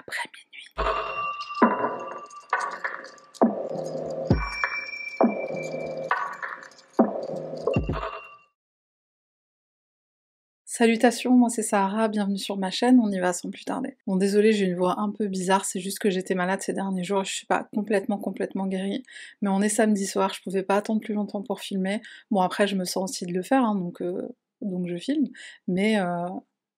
Après minuit. Salutations, moi c'est Sahara, bienvenue sur ma chaîne, on y va sans plus tarder. Bon désolé, j'ai une voix un peu bizarre, c'est juste que j'étais malade ces derniers jours, je suis pas complètement complètement guérie, mais on est samedi soir, je pouvais pas attendre plus longtemps pour filmer. Bon après je me sens aussi de le faire, hein, donc, euh, donc je filme, mais euh,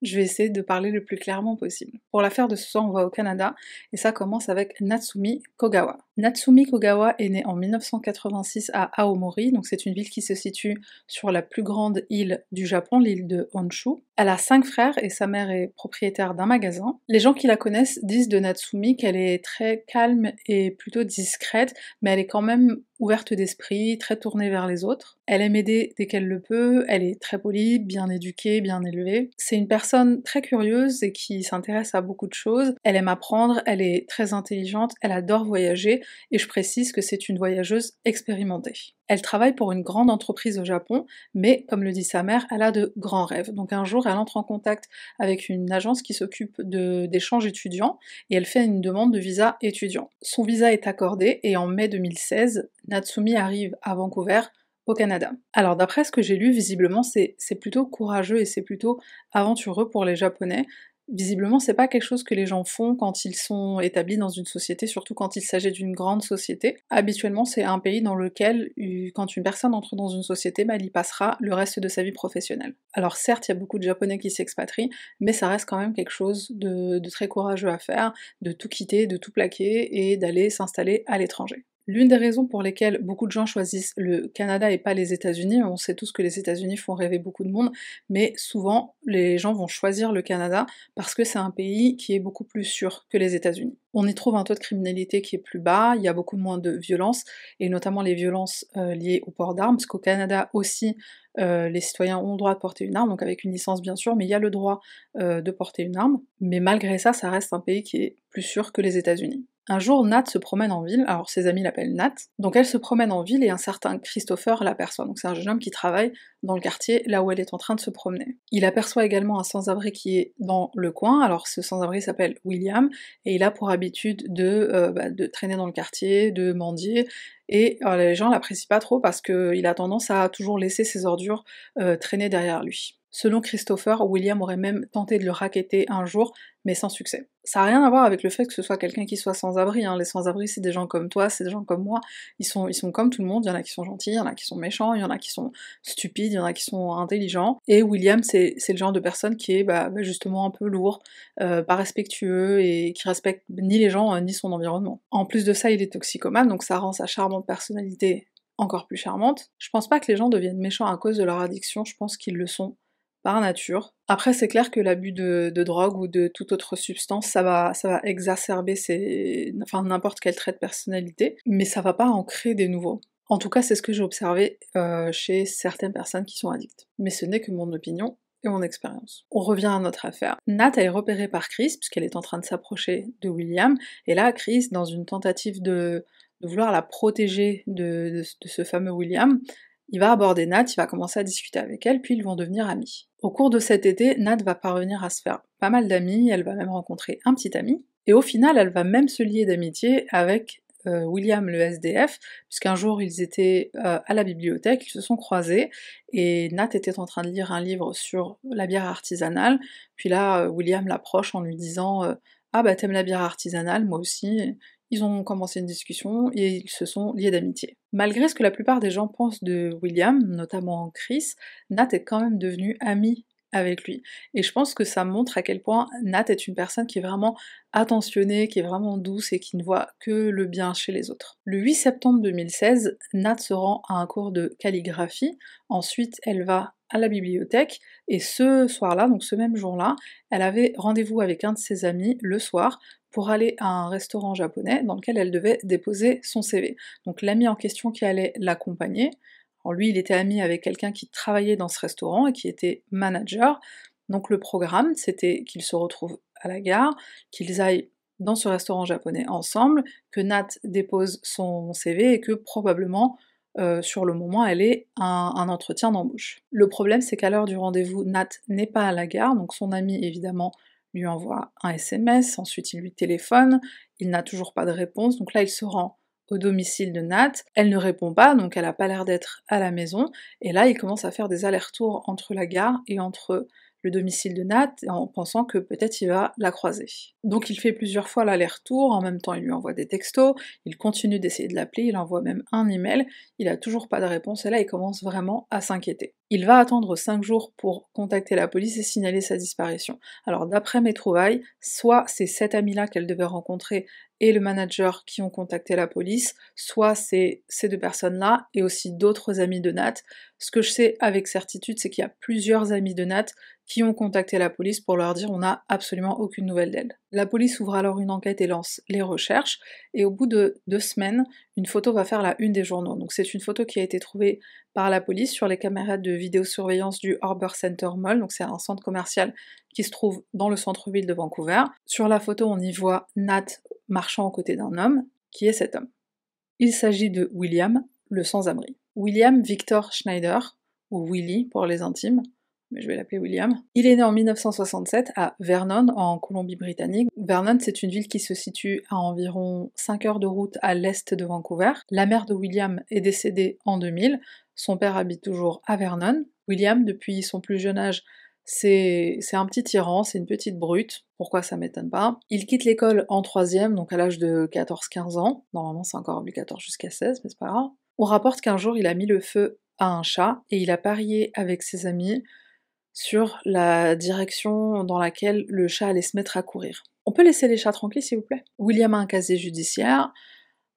je vais essayer de parler le plus clairement possible. Pour l'affaire de ce soir, on va au Canada, et ça commence avec Natsumi Kogawa. Natsumi Kogawa est né en 1986 à Aomori, donc c'est une ville qui se situe sur la plus grande île du Japon, l'île de Honshu. Elle a cinq frères et sa mère est propriétaire d'un magasin. Les gens qui la connaissent disent de Natsumi qu'elle est très calme et plutôt discrète, mais elle est quand même ouverte d'esprit, très tournée vers les autres. Elle aime aider dès qu'elle le peut, elle est très polie, bien éduquée, bien élevée. C'est une personne très curieuse et qui s'intéresse à beaucoup de choses. Elle aime apprendre, elle est très intelligente, elle adore voyager et je précise que c'est une voyageuse expérimentée. Elle travaille pour une grande entreprise au Japon, mais comme le dit sa mère, elle a de grands rêves. Donc un jour, elle entre en contact avec une agence qui s'occupe d'échanges étudiants et elle fait une demande de visa étudiant. Son visa est accordé et en mai 2016, Natsumi arrive à Vancouver au Canada. Alors d'après ce que j'ai lu, visiblement c'est plutôt courageux et c'est plutôt aventureux pour les Japonais visiblement, c'est pas quelque chose que les gens font quand ils sont établis dans une société, surtout quand il s'agit d'une grande société. Habituellement, c'est un pays dans lequel, quand une personne entre dans une société, bah, elle y passera le reste de sa vie professionnelle. Alors certes, il y a beaucoup de Japonais qui s'expatrient, mais ça reste quand même quelque chose de très courageux à faire, de tout quitter, de tout plaquer et d'aller s'installer à l'étranger. L'une des raisons pour lesquelles beaucoup de gens choisissent le Canada et pas les États-Unis, on sait tous que les États-Unis font rêver beaucoup de monde, mais souvent les gens vont choisir le Canada parce que c'est un pays qui est beaucoup plus sûr que les États-Unis. On y trouve un taux de criminalité qui est plus bas, il y a beaucoup moins de violences, et notamment les violences euh, liées au port d'armes, parce qu'au Canada aussi, euh, les citoyens ont le droit de porter une arme, donc avec une licence bien sûr, mais il y a le droit euh, de porter une arme. Mais malgré ça, ça reste un pays qui est plus sûr que les États-Unis. Un jour, Nat se promène en ville, alors ses amis l'appellent Nat, donc elle se promène en ville et un certain Christopher l'aperçoit, donc c'est un jeune homme qui travaille dans le quartier là où elle est en train de se promener. Il aperçoit également un sans-abri qui est dans le coin, alors ce sans-abri s'appelle William, et il a pour habitude de, euh, bah, traîner dans le quartier, de mendier, et euh, les gens l'apprécient pas trop parce qu'il a tendance à toujours laisser ses ordures euh, traîner derrière lui. Selon Christopher, William aurait même tenté de le raqueter un jour, mais sans succès. Ça n'a rien à voir avec le fait que ce soit quelqu'un qui soit sans-abri, hein. les sans-abri c'est des gens comme toi, c'est des gens comme moi, ils sont, ils sont comme tout le monde, il y en a qui sont gentils, il y en a qui sont méchants, il y en a qui sont stupides, il y en a qui sont intelligents, et William c'est le genre de personne qui est bah, bah, justement un peu lourd, euh, pas respectueux, et qui respecte ni les gens euh, ni son environnement. En plus de ça, il est toxicomane, donc ça rend sa charmante personnalité encore plus charmante. Je pense pas que les gens deviennent méchants à cause de leur addiction, je pense qu'ils le sont nature. Après, c'est clair que l'abus de, drogue ou de toute autre substance, ça va, ça va exacerber enfin, n'importe quel trait de personnalité, mais ça va pas en créer des nouveaux. En tout cas, c'est ce que j'ai observé euh, chez certaines personnes qui sont addictes. Mais ce n'est que mon opinion et mon expérience. On revient à notre affaire. Nat est repérée par Chris, puisqu'elle est en train de s'approcher de William, et là, Chris, dans une tentative de, vouloir la protéger de, ce fameux William, il va aborder Nat, il va commencer à discuter avec elle, puis ils vont devenir amis. Au cours de cet été, Nat va parvenir à se faire pas mal d'amis, elle va même rencontrer un petit ami, et au final, elle va même se lier d'amitié avec euh, William le SDF, puisqu'un jour ils étaient euh, à la bibliothèque, ils se sont croisés, et Nat était en train de lire un livre sur la bière artisanale, puis là, euh, William l'approche en lui disant Ah bah t'aimes la bière artisanale, moi aussi, ils ont commencé une discussion et ils se sont liés d'amitié. Malgré ce que la plupart des gens pensent de William, notamment Chris, Nat est quand même devenu ami avec lui. Et je pense que ça montre à quel point Nat est une personne qui est vraiment attentionnée, qui est vraiment douce et qui ne voit que le bien chez les autres. Le 8 septembre 2016, Nat se rend à un cours de calligraphie. Ensuite, elle va à la bibliothèque et ce soir-là, donc ce même jour-là, elle avait rendez-vous avec un de ses amis le soir pour aller à un restaurant japonais dans lequel elle devait déposer son CV. Donc l'ami en question qui allait l'accompagner, lui il était ami avec quelqu'un qui travaillait dans ce restaurant et qui était manager, donc le programme c'était qu'ils se retrouvent à la gare, qu'ils aillent dans ce restaurant japonais ensemble, que Nat dépose son CV et que probablement euh, sur le moment elle ait un, un entretien d'embauche. Le problème c'est qu'à l'heure du rendez-vous, Nat n'est pas à la gare, donc son ami évidemment lui envoie un SMS, ensuite il lui téléphone, il n'a toujours pas de réponse, donc là il se rend au domicile de Nat, elle ne répond pas, donc elle n'a pas l'air d'être à la maison, et là il commence à faire des allers-retours entre la gare et entre le domicile de Nat en pensant que peut-être il va la croiser. Donc il fait plusieurs fois l'aller-retour, en même temps il lui envoie des textos, il continue d'essayer de l'appeler, il envoie même un email, il a toujours pas de réponse et là il commence vraiment à s'inquiéter. Il va attendre 5 jours pour contacter la police et signaler sa disparition. Alors d'après mes trouvailles, soit c'est cet ami-là qu'elle devait rencontrer et le manager qui ont contacté la police, soit c'est ces deux personnes-là et aussi d'autres amis de Nat. Ce que je sais avec certitude, c'est qu'il y a plusieurs amis de Nat qui ont contacté la police pour leur dire on n'a absolument aucune nouvelle d'elle. La police ouvre alors une enquête et lance les recherches, et au bout de deux semaines, une photo va faire la une des journaux. Donc c'est une photo qui a été trouvée par la police sur les caméras de vidéosurveillance du Harbour Center Mall, donc c'est un centre commercial qui se trouve dans le centre-ville de Vancouver. Sur la photo, on y voit Nat marchant aux côtés d'un homme, qui est cet homme? Il s'agit de William, le sans-abri. William Victor Schneider, ou Willy pour les intimes, mais je vais l'appeler William. Il est né en 1967 à Vernon, en Colombie-Britannique. Vernon, c'est une ville qui se situe à environ 5 heures de route à l'est de Vancouver. La mère de William est décédée en 2000. Son père habite toujours à Vernon. William, depuis son plus jeune âge, c'est un petit tyran, c'est une petite brute, pourquoi ça m'étonne pas? Il quitte l'école en troisième, donc à l'âge de 14-15 ans. Normalement c'est encore obligatoire jusqu'à 16, mais c'est pas grave. On rapporte qu'un jour il a mis le feu à un chat et il a parié avec ses amis sur la direction dans laquelle le chat allait se mettre à courir. On peut laisser les chats tranquilles s'il vous plaît? William a un casier judiciaire,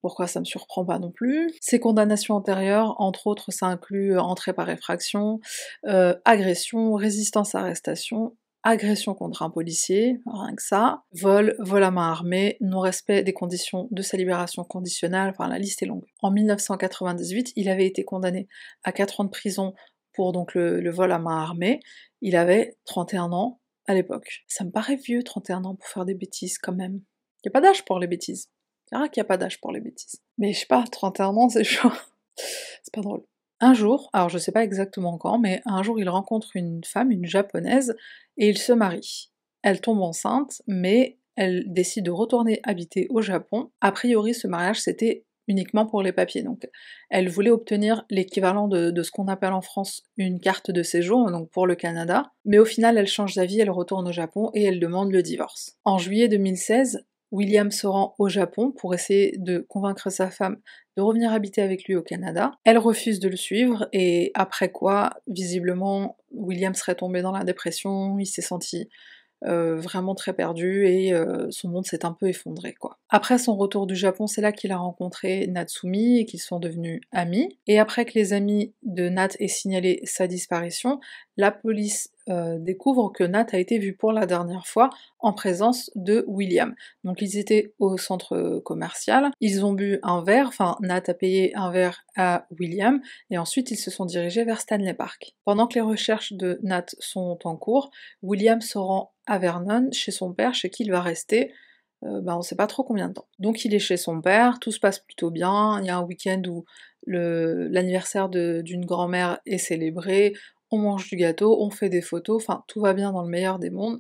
pourquoi ça me surprend pas non plus? Ses condamnations antérieures, entre autres, ça inclut entrée par effraction, euh, agression, résistance à arrestation, agression contre un policier, rien que ça, vol, vol à main armée, non-respect des conditions de sa libération conditionnelle, enfin la liste est longue. En 1998, il avait été condamné à 4 ans de prison pour donc le vol à main armée. Il avait 31 ans à l'époque. Ça me paraît vieux, 31 ans, pour faire des bêtises quand même. Y a pas d'âge pour les bêtises. C'est vrai qu'il n'y a pas d'âge pour les bêtises. Mais je sais pas, 31 ans, c'est chaud. c'est pas drôle. Un jour, alors je sais pas exactement quand, mais un jour il rencontre une femme, une japonaise, et il se marie. Elle tombe enceinte, mais elle décide de retourner habiter au Japon. A priori, ce mariage c'était uniquement pour les papiers. Donc, elle voulait obtenir l'équivalent de, de, ce qu'on appelle en France une carte de séjour, donc pour le Canada. Mais au final, elle change d'avis, elle retourne au Japon et elle demande le divorce. En juillet 2016, William se rend au Japon pour essayer de convaincre sa femme de revenir habiter avec lui au Canada. Elle refuse de le suivre et après quoi, visiblement, William serait tombé dans la dépression, il s'est senti euh, vraiment très perdu et euh, son monde s'est un peu effondré quoi. Après son retour du Japon, c'est là qu'il a rencontré Natsumi et qu'ils sont devenus amis. Et après que les amis de Nat aient signalé sa disparition, la police euh, découvre que Nat a été vu pour la dernière fois en présence de William. Donc ils étaient au centre commercial, ils ont bu un verre, enfin Nat a payé un verre à William, et ensuite ils se sont dirigés vers Stanley Park. Pendant que les recherches de Nat sont en cours, William se rend à Vernon, chez son père, chez qui il va rester euh, bah, on sait pas trop combien de temps. Donc il est chez son père, tout se passe plutôt bien, il y a un week-end où l'anniversaire d'une grand-mère est célébré, on mange du gâteau, on fait des photos, enfin tout va bien dans le meilleur des mondes.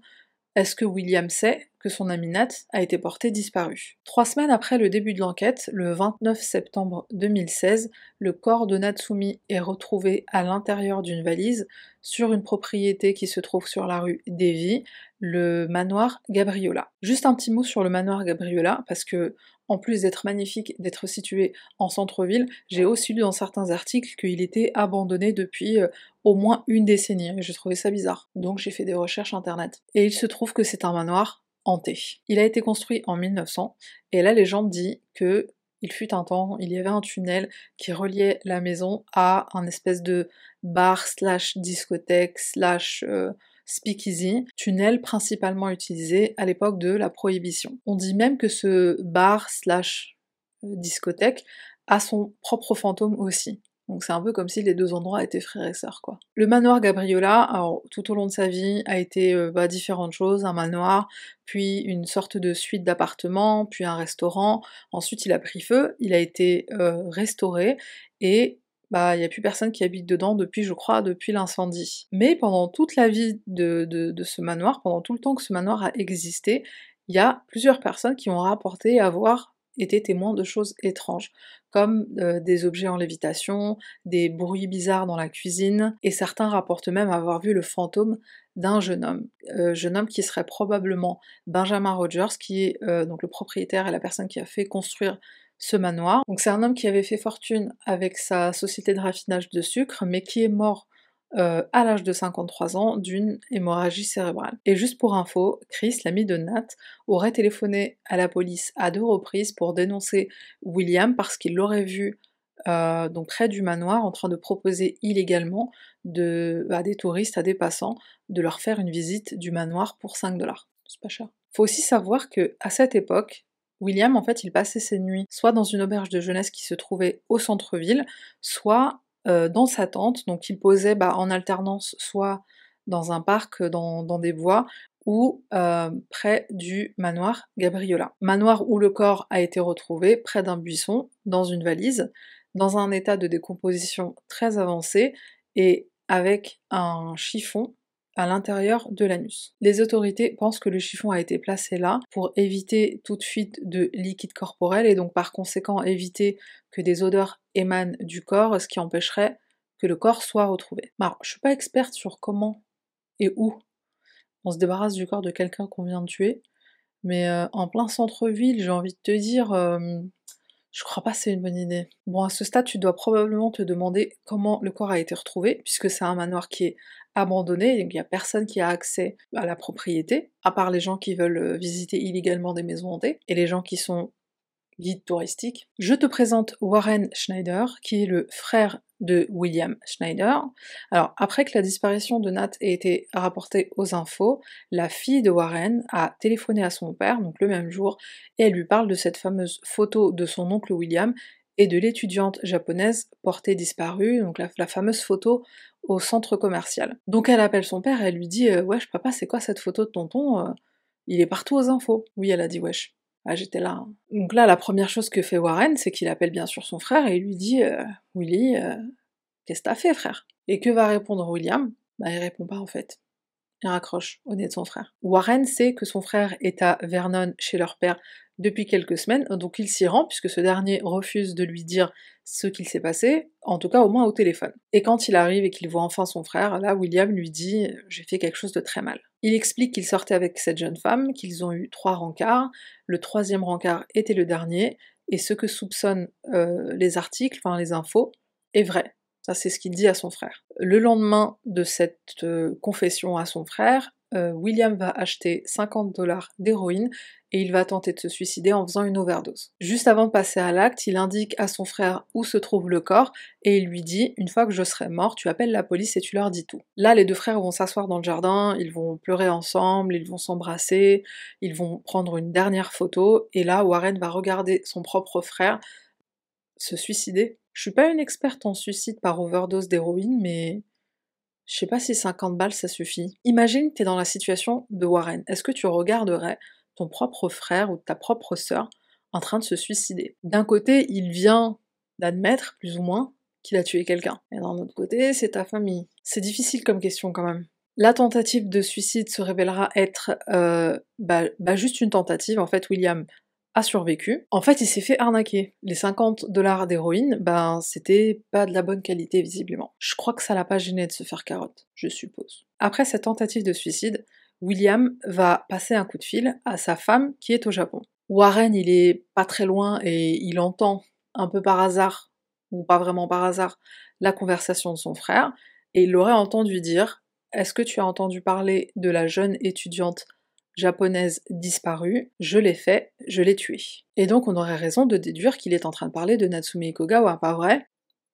Est-ce que William sait que son ami Nat a été porté disparu? Trois semaines après le début de l'enquête, le 29 septembre 2016, le corps de Natsumi est retrouvé à l'intérieur d'une valise sur une propriété qui se trouve sur la rue Davy, le manoir Gabriola. Juste un petit mot sur le manoir Gabriola, parce que en plus d'être magnifique, d'être situé en centre-ville, j'ai aussi lu dans certains articles qu'il était abandonné depuis euh, au moins une décennie, et j'ai trouvé ça bizarre. Donc j'ai fait des recherches internet. Et il se trouve que c'est un manoir hanté. Il a été construit en 1900, et la légende dit que il fut un temps, il y avait un tunnel qui reliait la maison à un espèce de bar slash discothèque slash euh, speakeasy, tunnel principalement utilisé à l'époque de la prohibition. On dit même que ce bar slash euh, discothèque a son propre fantôme aussi. Donc c'est un peu comme si les deux endroits étaient frères et sœurs quoi. Le manoir Gabriola, tout au long de sa vie, a été euh, bah, différentes choses, un manoir, puis une sorte de suite d'appartements, puis un restaurant. Ensuite il a pris feu, il a été euh, restauré et bah il n'y a plus personne qui habite dedans depuis, je crois, depuis l'incendie. Mais pendant toute la vie de, ce manoir, pendant tout le temps que ce manoir a existé, il y a plusieurs personnes qui ont rapporté avoir été témoins de choses étranges, comme euh, des objets en lévitation, des bruits bizarres dans la cuisine, et certains rapportent même avoir vu le fantôme d'un jeune homme, euh, jeune homme qui serait probablement Benjamin Rogers, qui est euh, donc le propriétaire et la personne qui a fait construire ce manoir. C'est un homme qui avait fait fortune avec sa société de raffinage de sucre, mais qui est mort euh, à l'âge de 53 ans d'une hémorragie cérébrale. Et juste pour info, Chris, l'ami de Nat, aurait téléphoné à la police à deux reprises pour dénoncer William parce qu'il l'aurait vu euh, donc près du manoir en train de proposer illégalement à des touristes, à des passants, de leur faire une visite du manoir pour 5 dollars. C'est pas cher. Faut aussi savoir que à cette époque, William, en fait, il passait ses nuits soit dans une auberge de jeunesse qui se trouvait au centre-ville, soit euh, dans sa tente, donc il posait bah, en alternance soit dans un parc, euh, dans, des bois, ou euh, près du manoir Gabriola. Manoir où le corps a été retrouvé près d'un buisson, dans une valise, dans un état de décomposition très avancé et avec un chiffon à l'intérieur de l'anus. Les autorités pensent que le chiffon a été placé là pour éviter toute fuite de liquide corporel et donc par conséquent éviter que des odeurs émanent du corps, ce qui empêcherait que le corps soit retrouvé. Alors, je suis pas experte sur comment et où on se débarrasse du corps de quelqu'un qu'on vient de tuer, mais euh, en plein centre-ville, j'ai envie de te dire, euh, je crois pas que c'est une bonne idée. Bon, à ce stade, tu dois probablement te demander comment le corps a été retrouvé, puisque c'est un manoir qui est abandonné, donc il n'y a personne qui a accès à la propriété, à part les gens qui veulent euh, visiter illégalement des maisons hantées, et les gens qui sont guide touristique. Je te présente Warren Schneider, qui est le frère de William Schneider. Alors, après que la disparition de Nat ait été rapportée aux infos, la fille de Warren a téléphoné à son père, donc le même jour, et elle lui parle de cette fameuse photo de son oncle William et de l'étudiante japonaise portée disparue, donc la, fameuse photo au centre commercial. Donc elle appelle son père et elle lui dit euh, Wesh, papa, c'est quoi cette photo de tonton euh, Il est partout aux infos. Oui, elle a dit Wesh. Ah, j'étais là. Hein. Donc là, la première chose que fait Warren, c'est qu'il appelle bien sûr son frère et il lui dit euh, Willy, euh, qu'est-ce que t'as fait, frère? Et que va répondre William? Bah, il répond pas en fait. Il raccroche au nez de son frère. Warren sait que son frère est à Vernon chez leur père depuis quelques semaines, donc il s'y rend puisque ce dernier refuse de lui dire ce qu'il s'est passé, en tout cas au moins au téléphone. Et quand il arrive et qu'il voit enfin son frère, là William lui dit j'ai fait quelque chose de très mal. Il explique qu'il sortait avec cette jeune femme, qu'ils ont eu trois rencarts, le troisième rencard était le dernier, et ce que soupçonnent euh, les articles, enfin les infos, est vrai. Ça c'est ce qu'il dit à son frère. Le lendemain de cette euh, confession à son frère, euh, William va acheter 50 dollars d'héroïne et il va tenter de se suicider en faisant une overdose. Juste avant de passer à l'acte, il indique à son frère où se trouve le corps et il lui dit Une fois que je serai mort, tu appelles la police et tu leur dis tout. Là, les deux frères vont s'asseoir dans le jardin, ils vont pleurer ensemble, ils vont s'embrasser, ils vont prendre une dernière photo et là, Warren va regarder son propre frère se suicider. Je suis pas une experte en suicide par overdose d'héroïne, mais je sais pas si 50 balles ça suffit. Imagine que t'es dans la situation de Warren. Est-ce que tu regarderais ton propre frère ou ta propre sœur en train de se suicider? D'un côté, il vient d'admettre, plus ou moins, qu'il a tué quelqu'un. Et d'un autre côté, c'est ta famille. C'est difficile comme question quand même. La tentative de suicide se révélera être euh, bah, bah, juste une tentative. En fait, William a survécu. En fait, il s'est fait arnaquer. Les 50 dollars d'héroïne, ben, c'était pas de la bonne qualité, visiblement. Je crois que ça l'a pas gêné de se faire carotte, je suppose. Après cette tentative de suicide, William va passer un coup de fil à sa femme qui est au Japon. Warren, il est pas très loin et il entend un peu par hasard, ou pas vraiment par hasard, la conversation de son frère, et il l'aurait entendu dire Est-ce que tu as entendu parler de la jeune étudiante japonaise disparue, je l'ai fait, je l'ai tuée. Et donc on aurait raison de déduire qu'il est en train de parler de Natsume Ikogawa, pas vrai?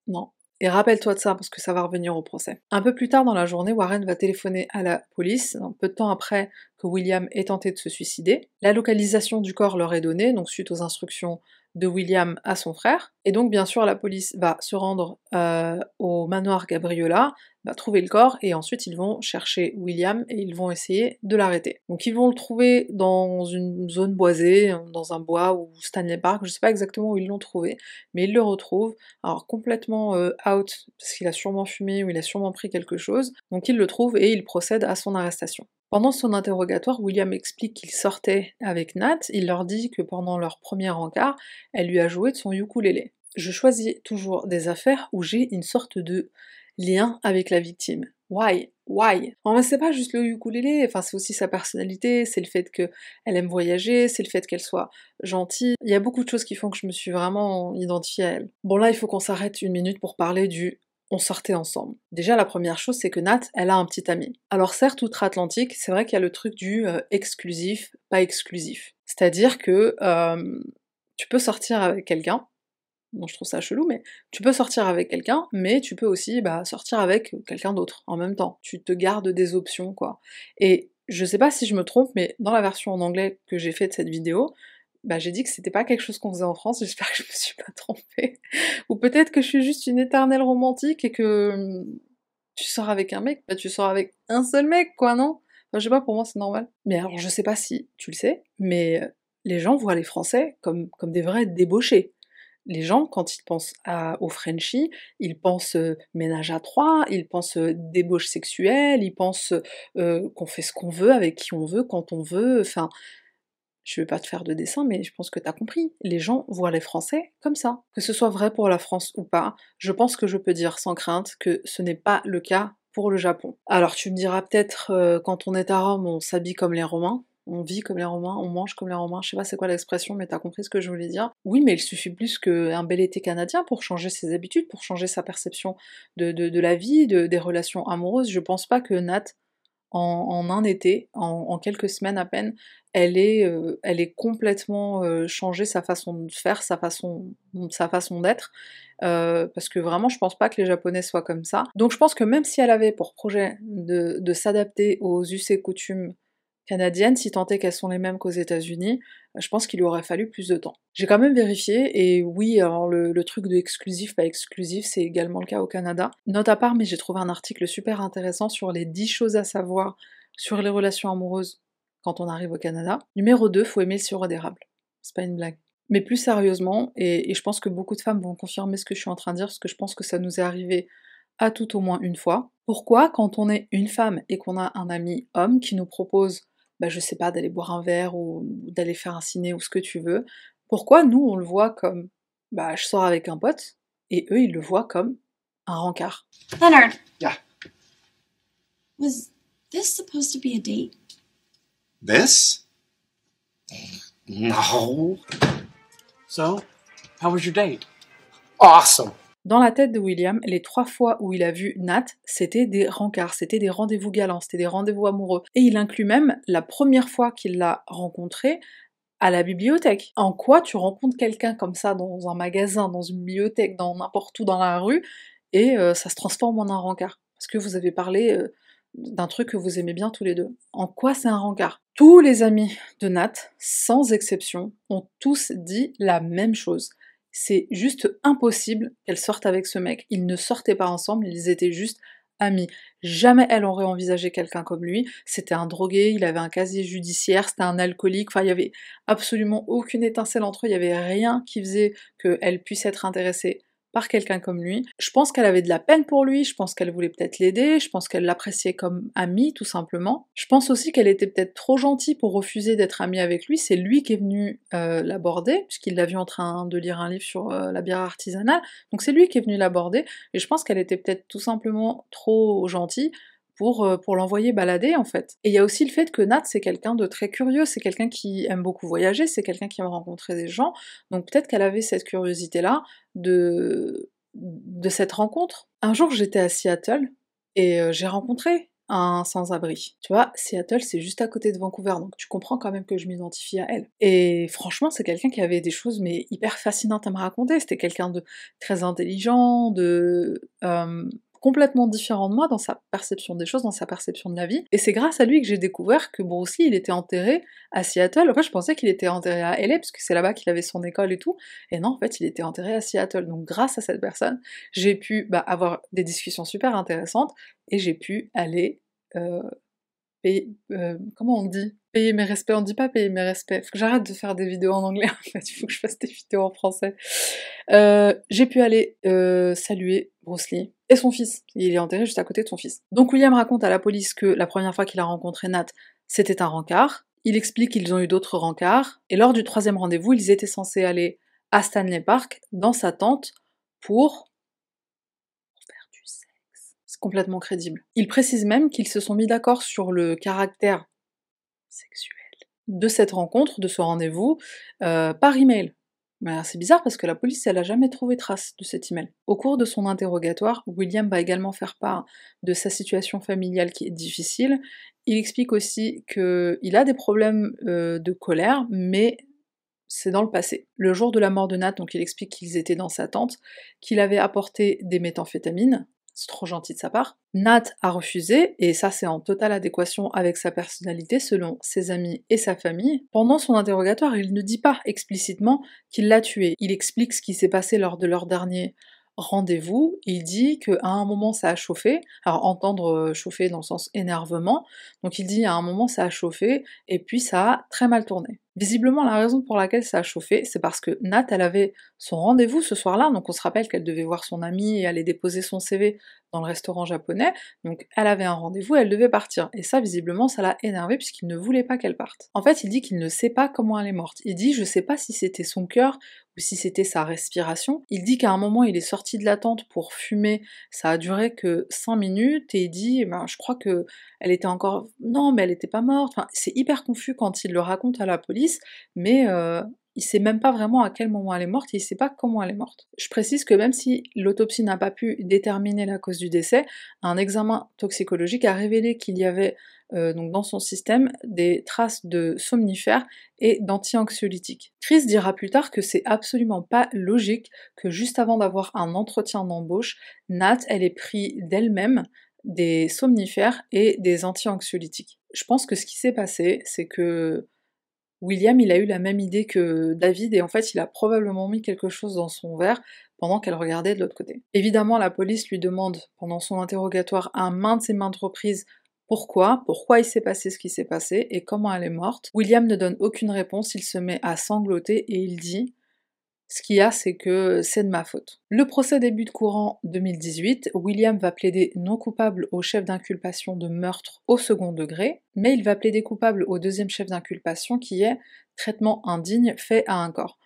Non. Et rappelle-toi de ça parce que ça va revenir au procès. Un peu plus tard dans la journée, Warren va téléphoner à la police, peu de temps après que William ait tenté de se suicider. La localisation du corps leur est donnée, donc suite aux instructions de William à son frère. Et donc bien sûr la police va se rendre euh, au manoir Gabriola, va trouver le corps et ensuite ils vont chercher William et ils vont essayer de l'arrêter. Donc ils vont le trouver dans une zone boisée, dans un bois ou Stanley Park, je sais pas exactement où ils l'ont trouvé, mais ils le retrouvent, alors complètement euh, out parce qu'il a sûrement fumé ou il a sûrement pris quelque chose, donc ils le trouvent et ils procèdent à son arrestation. Pendant son interrogatoire, William explique qu'il sortait avec Nat, il leur dit que pendant leur premier encart, elle lui a joué de son ukulélé. Je choisis toujours des affaires où j'ai une sorte de lien avec la victime. Why? Why? En c'est pas juste le ukulélé, enfin c'est aussi sa personnalité, c'est le fait qu'elle aime voyager, c'est le fait qu'elle soit gentille. Il y a beaucoup de choses qui font que je me suis vraiment identifiée à elle. Bon là, il faut qu'on s'arrête une minute pour parler du on sortait ensemble. Déjà, la première chose, c'est que Nat, elle a un petit ami. Alors certes, outre-Atlantique, c'est vrai qu'il y a le truc du euh, exclusif, pas exclusif. C'est-à-dire que euh, tu peux sortir avec quelqu'un, bon, je trouve ça chelou, mais tu peux sortir avec quelqu'un, mais tu peux aussi bah, sortir avec quelqu'un d'autre en même temps. Tu te gardes des options, quoi. Et je sais pas si je me trompe, mais dans la version en anglais que j'ai fait de cette vidéo, bah, j'ai dit que c'était pas quelque chose qu'on faisait en France, j'espère que je me suis pas trompée. Ou peut-être que je suis juste une éternelle romantique et que tu sors avec un mec, bah tu sors avec un seul mec, quoi, non? Je sais pas, pour moi c'est normal. Mais alors, je sais pas si tu le sais, mais euh, les gens voient les Français comme, comme des vrais débauchés les gens, quand ils pensent au Frenchie, ils pensent euh, ménage à trois, ils pensent euh, débauche sexuelle, ils pensent qu'on fait ce qu'on veut, avec qui on veut, quand on veut, enfin... Je vais pas te faire de dessin, mais je pense que t'as compris. Les gens voient les Français comme ça. Que ce soit vrai pour la France ou pas, je pense que je peux dire sans crainte que ce n'est pas le cas pour le Japon. Alors tu me diras peut-être, quand on est à Rome, on s'habille comme les Romains on vit comme les Romains, on mange comme les Romains, je sais pas c'est quoi l'expression, mais t'as compris ce que je voulais dire. Oui, mais il suffit plus qu'un bel été canadien pour changer ses habitudes, pour changer sa perception de, de, la vie, de, des relations amoureuses. Je pense pas que Nat, en, un été, en, quelques semaines à peine, elle est, euh, elle est complètement euh, changé sa façon de faire, sa façon, sa façon d'être. Euh, parce que vraiment, je pense pas que les Japonais soient comme ça. Donc je pense que même si elle avait pour projet de s'adapter aux us et coutumes canadiennes, si tant est qu'elles sont les mêmes qu'aux États-Unis, euh, je pense qu'il lui aurait fallu plus de temps. J'ai quand même vérifié, et oui, alors le, truc de exclusif, pas exclusif, c'est également le cas au Canada. Note à part, mais j'ai trouvé un article super intéressant sur les 10 choses à savoir sur les relations amoureuses quand on arrive au Canada. Numéro 2, faut aimer le sirop d'érable. C'est pas une blague. Mais plus sérieusement, et, et je pense que beaucoup de femmes vont confirmer ce que je suis en train de dire, parce que je pense que ça nous est arrivé à tout au moins une fois. Pourquoi, quand on est une femme et qu'on a un ami homme qui nous propose bah, je sais pas, d'aller boire un verre ou d'aller faire un ciné ou ce que tu veux. Pourquoi nous on le voit comme bah je sors avec un pote et eux ils le voient comme un rencard? Leonard. Yeah. Was this supposed to be a date? This? No. So, how was your date? Awesome. Dans la tête de William, les trois fois où il a vu Nat, c'était des rencarts, c'était des rendez-vous galants, c'était des rendez-vous amoureux. Et il inclut même la première fois qu'il l'a rencontré à la bibliothèque. En quoi tu rencontres quelqu'un comme ça dans un magasin, dans une bibliothèque, dans n'importe où dans la rue, et euh, ça se transforme en un rencard? Parce que vous avez parlé euh, d'un truc que vous aimez bien tous les deux. En quoi c'est un rencard? Tous les amis de Nat, sans exception, ont tous dit la même chose c'est juste impossible qu'elle sorte avec ce mec. Ils ne sortaient pas ensemble, ils étaient juste amis. Jamais elle aurait envisagé quelqu'un comme lui. C'était un drogué, il avait un casier judiciaire, c'était un alcoolique, enfin il y avait absolument aucune étincelle entre eux, il y avait rien qui faisait qu'elle puisse être intéressée quelqu'un comme lui. Je pense qu'elle avait de la peine pour lui, je pense qu'elle voulait peut-être l'aider, je pense qu'elle l'appréciait comme ami tout simplement. Je pense aussi qu'elle était peut-être trop gentille pour refuser d'être amie avec lui, c'est lui qui est venu euh, l'aborder, puisqu'il l'a vu en train de lire un livre sur euh, la bière artisanale, donc c'est lui qui est venu l'aborder, et je pense qu'elle était peut-être tout simplement trop gentille pour, euh, pour l'envoyer balader en fait. Et il y a aussi le fait que Nat c'est quelqu'un de très curieux, c'est quelqu'un qui aime beaucoup voyager, c'est quelqu'un qui aime rencontrer des gens, donc peut-être qu'elle avait cette curiosité-là de, de cette rencontre. Un jour j'étais à Seattle et euh, j'ai rencontré un sans-abri. Tu vois, Seattle, c'est juste à côté de Vancouver, donc tu comprends quand même que je m'identifie à elle. Et franchement, c'est quelqu'un qui avait des choses mais hyper fascinantes à me raconter. C'était quelqu'un de très intelligent, de euh, complètement différent de moi dans sa perception des choses, dans sa perception de la vie. Et c'est grâce à lui que j'ai découvert que Bruce Lee, il était enterré à Seattle. En fait, je pensais qu'il était enterré à LA, parce que c'est là-bas qu'il avait son école et tout. Et non, en fait, il était enterré à Seattle. Donc, grâce à cette personne, j'ai pu bah, avoir des discussions super intéressantes et j'ai pu aller euh, payer. euh, comment on dit? Payer mes respects. On dit pas payer mes respects. Faut que j'arrête de faire des vidéos en anglais. Il faut que je fasse des vidéos en français. Euh, j'ai pu aller euh, saluer Bruce Lee et son fils. Il est enterré juste à côté de son fils. Donc William raconte à la police que la première fois qu'il a rencontré Nat, c'était un rencard. Il explique qu'ils ont eu d'autres rencards. Et lors du troisième rendez-vous, ils étaient censés aller à Stanley Park, dans sa tente, pour faire du sexe. C'est complètement crédible. Il précise même qu'ils se sont mis d'accord sur le caractère sexuel de cette rencontre, de ce rendez-vous, euh, par email. C'est bizarre parce que la police, elle a jamais trouvé trace de cet email. Au cours de son interrogatoire, William va également faire part de sa situation familiale qui est difficile. Il explique aussi qu'il a des problèmes euh, de colère, mais c'est dans le passé. Le jour de la mort de Nat, donc il explique qu'ils étaient dans sa tente, qu'il avait apporté des méthamphétamines, c'est trop gentil de sa part. Nat a refusé, et ça c'est en totale adéquation avec sa personnalité selon ses amis et sa famille. Pendant son interrogatoire, il ne dit pas explicitement qu'il l'a tué. Il explique ce qui s'est passé lors de leur dernier rendez-vous. Il dit qu'à un moment ça a chauffé, alors entendre euh, chauffer dans le sens énervement, donc il dit à un moment ça a chauffé, et puis ça a très mal tourné. Visiblement, la raison pour laquelle ça a chauffé, c'est parce que Nat, elle avait son rendez-vous ce soir-là, donc on se rappelle qu'elle devait voir son amie et aller déposer son CV dans le restaurant japonais, donc elle avait un rendez-vous, elle devait partir. Et ça, visiblement, ça l'a énervé puisqu'il ne voulait pas qu'elle parte. En fait, il dit qu'il ne sait pas comment elle est morte. Il dit, je sais pas si c'était son cœur ou si c'était sa respiration. Il dit qu'à un moment, il est sorti de la tente pour fumer, ça a duré que 5 minutes, et il dit, eh ben, je crois que elle était encore... Non, mais elle était pas morte. C'est hyper confus quand il le raconte à la police, mais euh, il sait même pas vraiment à quel moment elle est morte et il sait pas comment elle est morte. Je précise que même si l'autopsie n'a pas pu déterminer la cause du décès, un examen toxicologique a révélé qu'il y avait euh, donc dans son système des traces de somnifères et d'anti-anxiolytiques. Chris dira plus tard que c'est absolument pas logique que juste avant d'avoir un entretien d'embauche, Nat elle ait pris d'elle-même des somnifères et des anti-anxiolytiques. Je pense que ce qui s'est passé, c'est que William, il a eu la même idée que David et en fait, il a probablement mis quelque chose dans son verre pendant qu'elle regardait de l'autre côté. Évidemment, la police lui demande pendant son interrogatoire à maintes et maintes reprises pourquoi, pourquoi il s'est passé ce qui s'est passé et comment elle est morte. William ne donne aucune réponse, il se met à sangloter et il dit ce qu'il y a, c'est que c'est de ma faute. Le procès débute courant 2018. William va plaider non coupable au chef d'inculpation de meurtre au second degré, mais il va plaider coupable au deuxième chef d'inculpation qui est traitement indigne fait à un corps.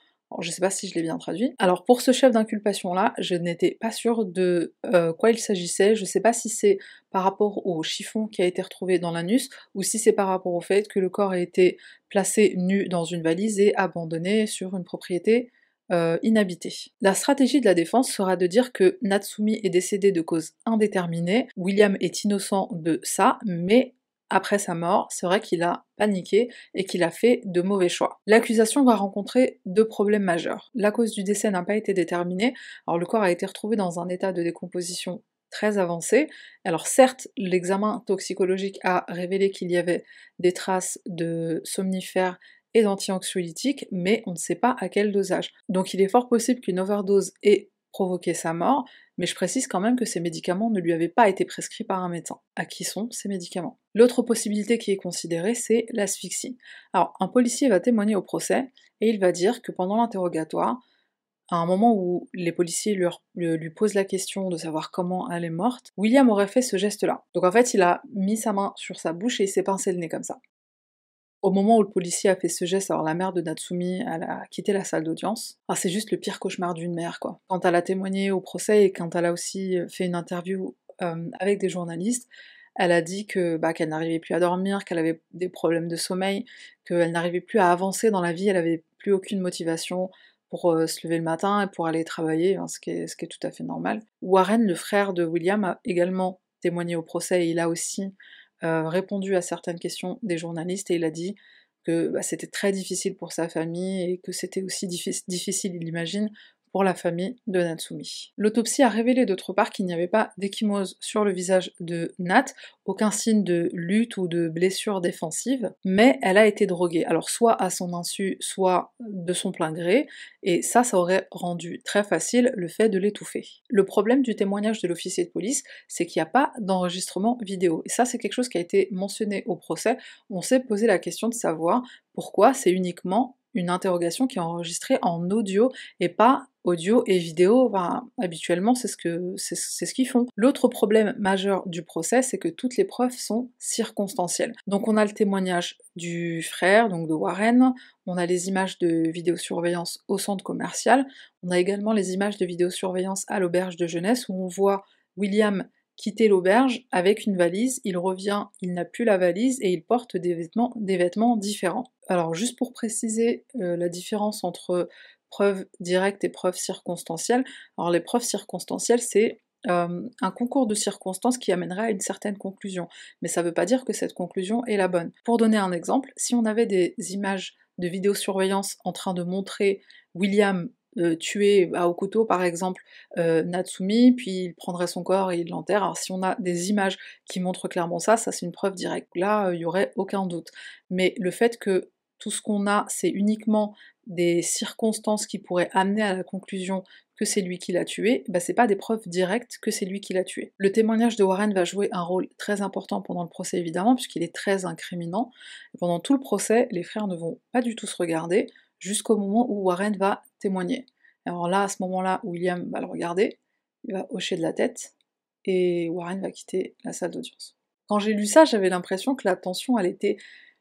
Je sais pas si je l'ai bien traduit. Alors pour ce chef d'inculpation là, je n'étais pas sûre de euh, quoi il s'agissait. Je sais pas si c'est par rapport au chiffon qui a été retrouvé dans l'anus ou si c'est par rapport au fait que le corps a été placé nu dans une valise et abandonné sur une propriété euh, inhabité. La stratégie de la défense sera de dire que Natsumi est décédé de cause indéterminée, William est innocent de ça, mais après sa mort, vrai qu'il a paniqué et qu'il a fait de mauvais choix. L'accusation va rencontrer deux problèmes majeurs. La cause du décès n'a pas été déterminée, alors le corps a été retrouvé dans un état de décomposition très avancé. Alors certes, l'examen toxicologique a révélé qu'il y avait des traces de somnifères et d'anti-anxiolytiques, mais on ne sait pas à quel dosage. Donc il est fort possible qu'une overdose ait provoqué sa mort, mais je précise quand même que ces médicaments ne lui avaient pas été prescrits par un médecin. À qui sont ces médicaments? L'autre possibilité qui est considérée, c'est l'asphyxie. Alors, un policier va témoigner au procès, et il va dire que pendant l'interrogatoire, à un moment où les policiers lui, posent la question de savoir comment elle est morte, William aurait fait ce geste-là. Donc en fait, il a mis sa main sur sa bouche et il s'est pincé le nez comme ça. Au moment où le policier a fait ce geste, alors la mère de Natsumi, a quitté la salle d'audience. Ah, c'est juste le pire cauchemar d'une mère, quoi. Quand elle a témoigné au procès et quand elle a aussi fait une interview euh, avec des journalistes, elle a dit que bah, qu'elle n'arrivait plus à dormir, qu'elle avait des problèmes de sommeil, qu'elle n'arrivait plus à avancer dans la vie, elle avait plus aucune motivation pour euh, se lever le matin et pour aller travailler, hein, ce, qui est, ce qui est tout à fait normal. Warren, le frère de William, a également témoigné au procès et il a aussi répondu à certaines questions des journalistes et il a dit que bah, c'était très difficile pour sa famille et que c'était aussi difficile, il imagine, pour la famille de Natsumi. L'autopsie a révélé d'autre part qu'il n'y avait pas d'échymose sur le visage de Nat, aucun signe de lutte ou de blessure défensive, mais elle a été droguée, alors soit à son insu, soit de son plein gré, et ça, ça aurait rendu très facile le fait de l'étouffer. Le problème du témoignage de l'officier de police, c'est qu'il n'y a pas d'enregistrement vidéo, et ça c'est quelque chose qui a été mentionné au procès, on s'est posé la question de savoir pourquoi c'est uniquement une interrogation qui est enregistrée en audio et pas audio et vidéo, habituellement c'est ce ce qu'ils font. L'autre problème majeur du procès, c'est que toutes les preuves sont circonstancielles. Donc on a le témoignage du frère, donc de Warren, on a les images de vidéosurveillance au centre commercial, on a également les images de vidéosurveillance à l'auberge de jeunesse où on voit William quitter l'auberge avec une valise, il revient, il n'a plus la valise et il porte des vêtements, des vêtements différents. Alors juste pour préciser euh, la différence entre preuves directes et preuves circonstancielles, alors les preuves circonstancielles c'est euh, un concours de circonstances qui amènerait à une certaine conclusion, mais ça ne veut pas dire que cette conclusion est la bonne. Pour donner un exemple, si on avait des images de vidéosurveillance en train de montrer William euh, tuer bah, au par exemple euh, Natsumi, puis il prendrait son corps et il l'enterre. Alors si on a des images qui montrent clairement ça, ça c'est une preuve directe. Là, euh, il y aurait aucun doute. Mais le fait que tout ce qu'on a, c'est uniquement des circonstances qui pourraient amener à la conclusion que c'est lui qui l'a tué, bah c'est pas des preuves directes que c'est lui qui l'a tué. Le témoignage de Warren va jouer un rôle très important pendant le procès évidemment, puisqu'il est très incriminant. pendant tout le procès, les frères ne vont pas du tout se regarder, jusqu'au moment où Warren va témoigner. Alors là, à ce moment-là, William va le regarder, il va hocher de la tête, et Warren va quitter la salle d'audience. Quand j'ai lu ça, j'avais l'impression que la tension, elle était...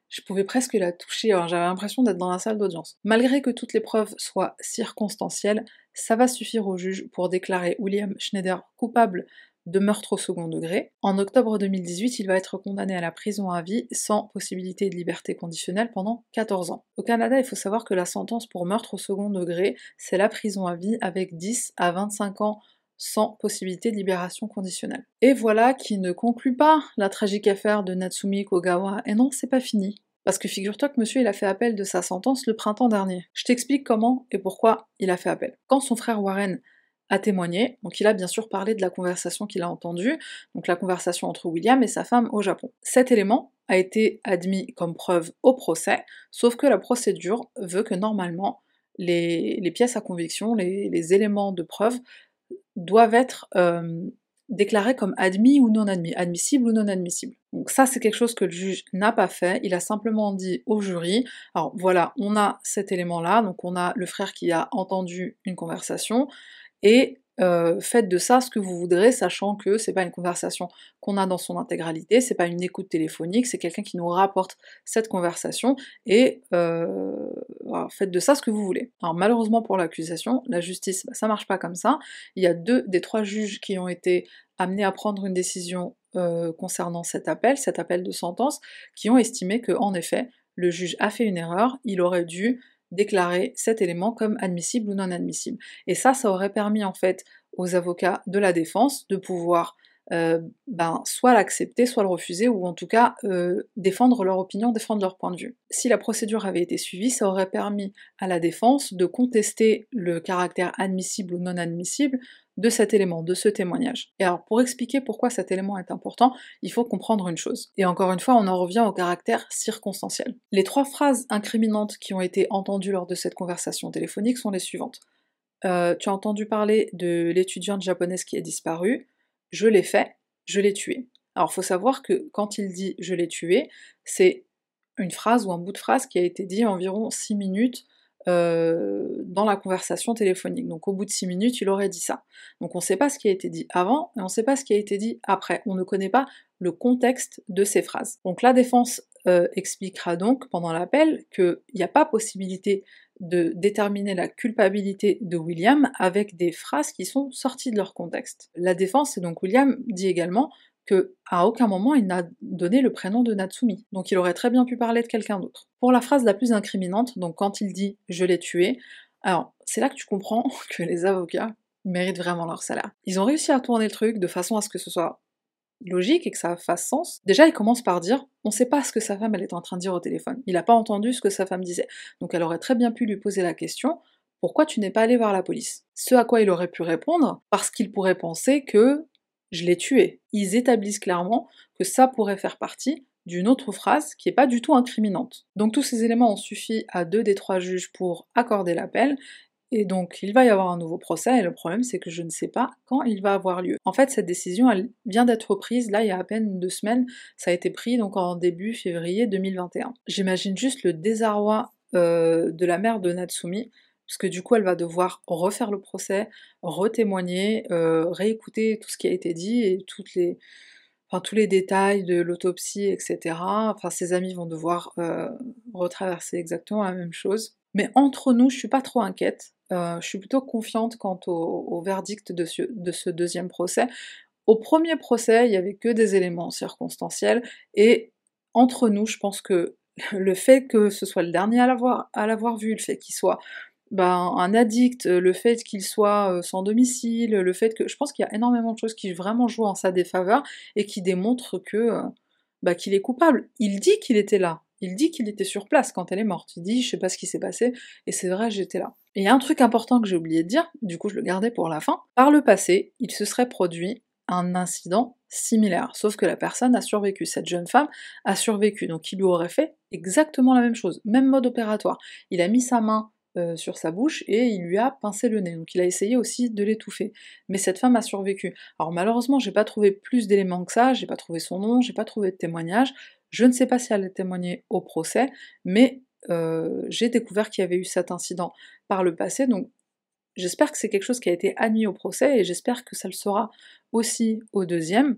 Je pouvais presque la toucher, j'avais l'impression d'être dans la salle d'audience. Malgré que toutes les preuves soient circonstancielles, ça va suffire au juge pour déclarer William Schneider coupable de meurtre au second degré. En octobre 2018, il va être condamné à la prison à vie sans possibilité de liberté conditionnelle pendant 14 ans. Au Canada, il faut savoir que la sentence pour meurtre au second degré, c'est la prison à vie avec 10 à 25 ans sans possibilité de libération conditionnelle. Et voilà qui ne conclut pas la tragique affaire de Natsumi Kogawa. Et non, c'est pas fini. Parce que figure-toi que monsieur il a fait appel de sa sentence le printemps dernier. Je t'explique comment et pourquoi il a fait appel. Quand son frère Warren a témoigné. Donc il a bien sûr parlé de la conversation qu'il a entendue, donc la conversation entre William et sa femme au Japon. Cet élément a été admis comme preuve au procès, sauf que la procédure veut que normalement les, pièces à conviction, les, éléments de preuve doivent être euh, déclarés comme admis ou non admis, admissibles ou non admissibles. Donc ça c'est quelque chose que le juge n'a pas fait, il a simplement dit au jury, alors voilà, on a cet élément-là, donc on a le frère qui a entendu une conversation, et euh, faites de ça ce que vous voudrez, sachant que c'est pas une conversation qu'on a dans son intégralité, c'est pas une écoute téléphonique, c'est quelqu'un qui nous rapporte cette conversation, et euh, faites de ça ce que vous voulez. Alors malheureusement pour l'accusation, la justice, bah, ça marche pas comme ça. Il y a deux des trois juges qui ont été amenés à prendre une décision euh, concernant cet appel, cet appel de sentence, qui ont estimé que en effet, le juge a fait une erreur, il aurait dû déclarer cet élément comme admissible ou non admissible. Et ça, ça aurait permis en fait aux avocats de la défense de pouvoir euh, ben, soit l'accepter, soit le refuser, ou en tout cas euh, défendre leur opinion, défendre leur point de vue. Si la procédure avait été suivie, ça aurait permis à la défense de contester le caractère admissible ou non admissible de cet élément, de ce témoignage. Et alors pour expliquer pourquoi cet élément est important, il faut comprendre une chose. Et encore une fois, on en revient au caractère circonstanciel. Les trois phrases incriminantes qui ont été entendues lors de cette conversation téléphonique sont les suivantes. Euh, tu as entendu parler de l'étudiante japonaise qui est disparue, je l'ai fait, je l'ai tué. Alors il faut savoir que quand il dit je l'ai tué, c'est une phrase ou un bout de phrase qui a été dit environ 6 minutes euh, dans la conversation téléphonique. Donc au bout de 6 minutes, il aurait dit ça. Donc on ne sait pas ce qui a été dit avant et on ne sait pas ce qui a été dit après. On ne connaît pas le contexte de ces phrases. Donc la défense euh, expliquera donc pendant l'appel qu'il n'y a pas possibilité de déterminer la culpabilité de William avec des phrases qui sont sorties de leur contexte. La défense, et donc William, dit également que à aucun moment il n'a donné le prénom de Natsumi. Donc il aurait très bien pu parler de quelqu'un d'autre. Pour la phrase la plus incriminante, donc quand il dit je l'ai tué, alors c'est là que tu comprends que les avocats méritent vraiment leur salaire. Ils ont réussi à tourner le truc de façon à ce que ce soit logique et que ça fasse sens. Déjà, il commence par dire on sait pas ce que sa femme elle est en train de dire au téléphone. Il n'a pas entendu ce que sa femme disait. Donc elle aurait très bien pu lui poser la question pourquoi tu n'es pas allé voir la police? Ce à quoi il aurait pu répondre, parce qu'il pourrait penser que je l'ai tué. Ils établissent clairement que ça pourrait faire partie d'une autre phrase qui n'est pas du tout incriminante. Donc tous ces éléments ont suffi à deux des trois juges pour accorder l'appel, et donc il va y avoir un nouveau procès, et le problème c'est que je ne sais pas quand il va avoir lieu. En fait, cette décision, vient d'être prise, là il y a à peine deux semaines, ça a été pris donc en début février 2021. J'imagine juste le désarroi euh, de la mère de Natsumi, parce que du coup elle va devoir refaire le procès, retémoigner, euh, réécouter tout ce qui a été dit et les, enfin, tous les détails de l'autopsie, etc. Enfin, ses amis vont devoir euh, retraverser exactement la même chose. Mais entre nous, je suis pas trop inquiète. Euh, je suis plutôt confiante quant au, verdict de ce, de ce, deuxième procès. Au premier procès, il y avait que des éléments circonstanciels et entre nous, je pense que le fait que ce soit le dernier à l'avoir vu, le fait qu'il soit ben, un addict, le fait qu'il soit euh, sans domicile, le fait que. Je pense qu'il y a énormément de choses qui vraiment jouent en sa défaveur et qui démontrent que euh, bah, qu'il est coupable. Il dit qu'il était là. Il dit qu'il était sur place quand elle est morte. Il dit je sais pas ce qui s'est passé, et c'est vrai, j'étais là. Et il y a un truc important que j'ai oublié de dire, du coup je le gardais pour la fin. Par le passé, il se serait produit un incident similaire, sauf que la personne a survécu, cette jeune femme a survécu, donc il lui aurait fait exactement la même chose, même mode opératoire. Il a mis sa main euh, sur sa bouche et il lui a pincé le nez. Donc il a essayé aussi de l'étouffer. Mais cette femme a survécu. Alors malheureusement, j'ai pas trouvé plus d'éléments que ça, j'ai pas trouvé son nom, j'ai pas trouvé de témoignage. Je ne sais pas si elle a témoigné au procès, mais euh, j'ai découvert qu'il y avait eu cet incident par le passé, donc j'espère que c'est quelque chose qui a été admis au procès et j'espère que ça le sera aussi au deuxième.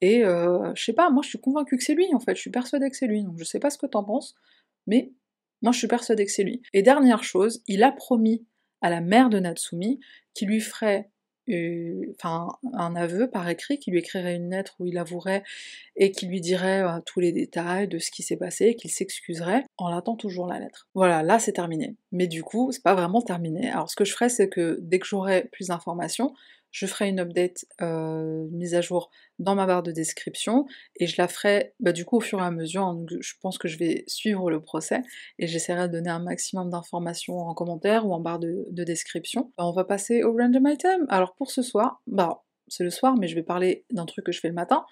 Et euh, je sais pas, moi je suis convaincue que c'est lui en fait, je suis persuadée que c'est lui, donc je sais pas ce que t'en penses, mais moi, je suis persuadée que c'est lui. Et dernière chose, il a promis à la mère de Natsumi qu'il lui ferait euh, un aveu par écrit, qu'il lui écrirait une lettre où il avouerait et qui lui dirait euh, tous les détails de ce qui s'est passé, qu'il s'excuserait. On attend toujours la lettre. Voilà, là c'est terminé. Mais du coup, c'est pas vraiment terminé. Alors ce que je ferai, c'est que dès que j'aurai plus d'informations, je ferai une update, euh, mise à jour dans ma barre de description et je la ferai bah, du coup au fur et à mesure. Hein, je pense que je vais suivre le procès et j'essaierai de donner un maximum d'informations en commentaire ou en barre de, description. on va passer au random item. Alors pour ce soir, bah c'est le soir, mais je vais parler d'un truc que je fais le matin,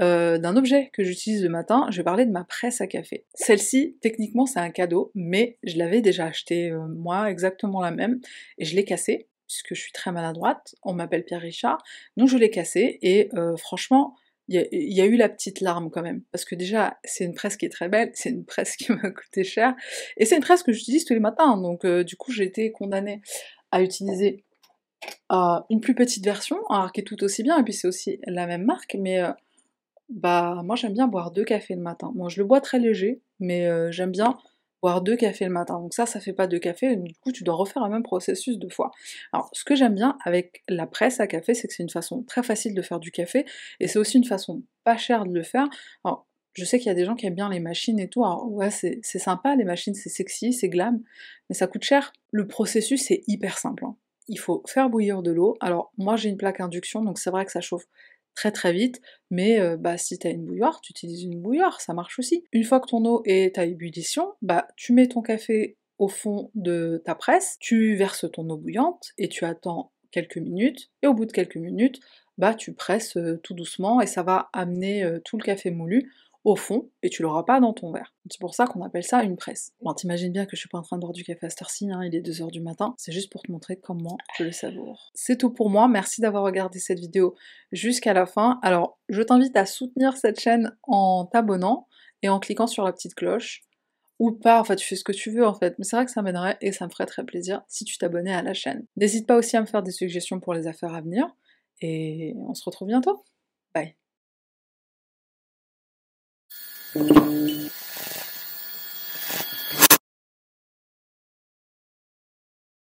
euh, d'un objet que j'utilise le matin, je vais parler de ma presse à café. Celle-ci, techniquement, c'est un cadeau, mais je l'avais déjà acheté euh, moi, exactement la même, et je l'ai cassée puisque je suis très maladroite, on m'appelle Pierre Richard, donc je l'ai cassé, et euh, franchement, il y, a eu la petite larme quand même, parce que déjà, c'est une presse qui est très belle, c'est une presse qui m'a coûté cher, et c'est une presse que j'utilise tous les matins, donc euh, du coup j'ai été condamnée à utiliser euh, une plus petite version, alors qui est tout aussi bien, et puis c'est aussi la même marque, mais bah moi j'aime bien boire deux cafés le matin. Moi je le bois très léger, mais j'aime bien boire deux cafés le matin. Donc ça, ça fait pas deux cafés, du coup tu dois refaire le même processus deux fois. Alors ce que j'aime bien avec la presse à café, c'est que c'est une façon très facile de faire du café, et c'est aussi une façon pas chère de le faire. Alors je sais qu'il y a des gens qui aiment bien les machines et tout, alors ouais c'est sympa, les machines c'est sexy, c'est glam, mais ça coûte cher. Le processus c'est hyper simple. Hein. Il faut faire bouillir de l'eau. Alors moi j'ai une plaque induction, donc c'est vrai que ça chauffe très très vite, mais euh, bah, si tu as une bouilloire, tu utilises une bouilloire, ça marche aussi. Une fois que ton eau est à ébullition, bah, tu mets ton café au fond de ta presse, tu verses ton eau bouillante et tu attends quelques minutes, et au bout de quelques minutes, bah, tu presses euh, tout doucement et ça va amener euh, tout le café moulu au fond et tu l'auras pas dans ton verre. C'est pour ça qu'on appelle ça une presse. Bon, t'imagines bien que je suis pas en train de boire du café à cette heure-ci, il est 2h du matin, c'est juste pour te montrer comment je le savoure. C'est tout pour moi, merci d'avoir regardé cette vidéo jusqu'à la fin. Alors, je t'invite à soutenir cette chaîne en t'abonnant et en cliquant sur la petite cloche. Ou pas, enfin tu fais ce que tu veux en fait, mais c'est vrai que ça m'aiderait et ça me ferait très plaisir si tu t'abonnais à la chaîne. N'hésite pas aussi à me faire des suggestions pour les affaires à venir, et on se retrouve bientôt. Bye Thank you.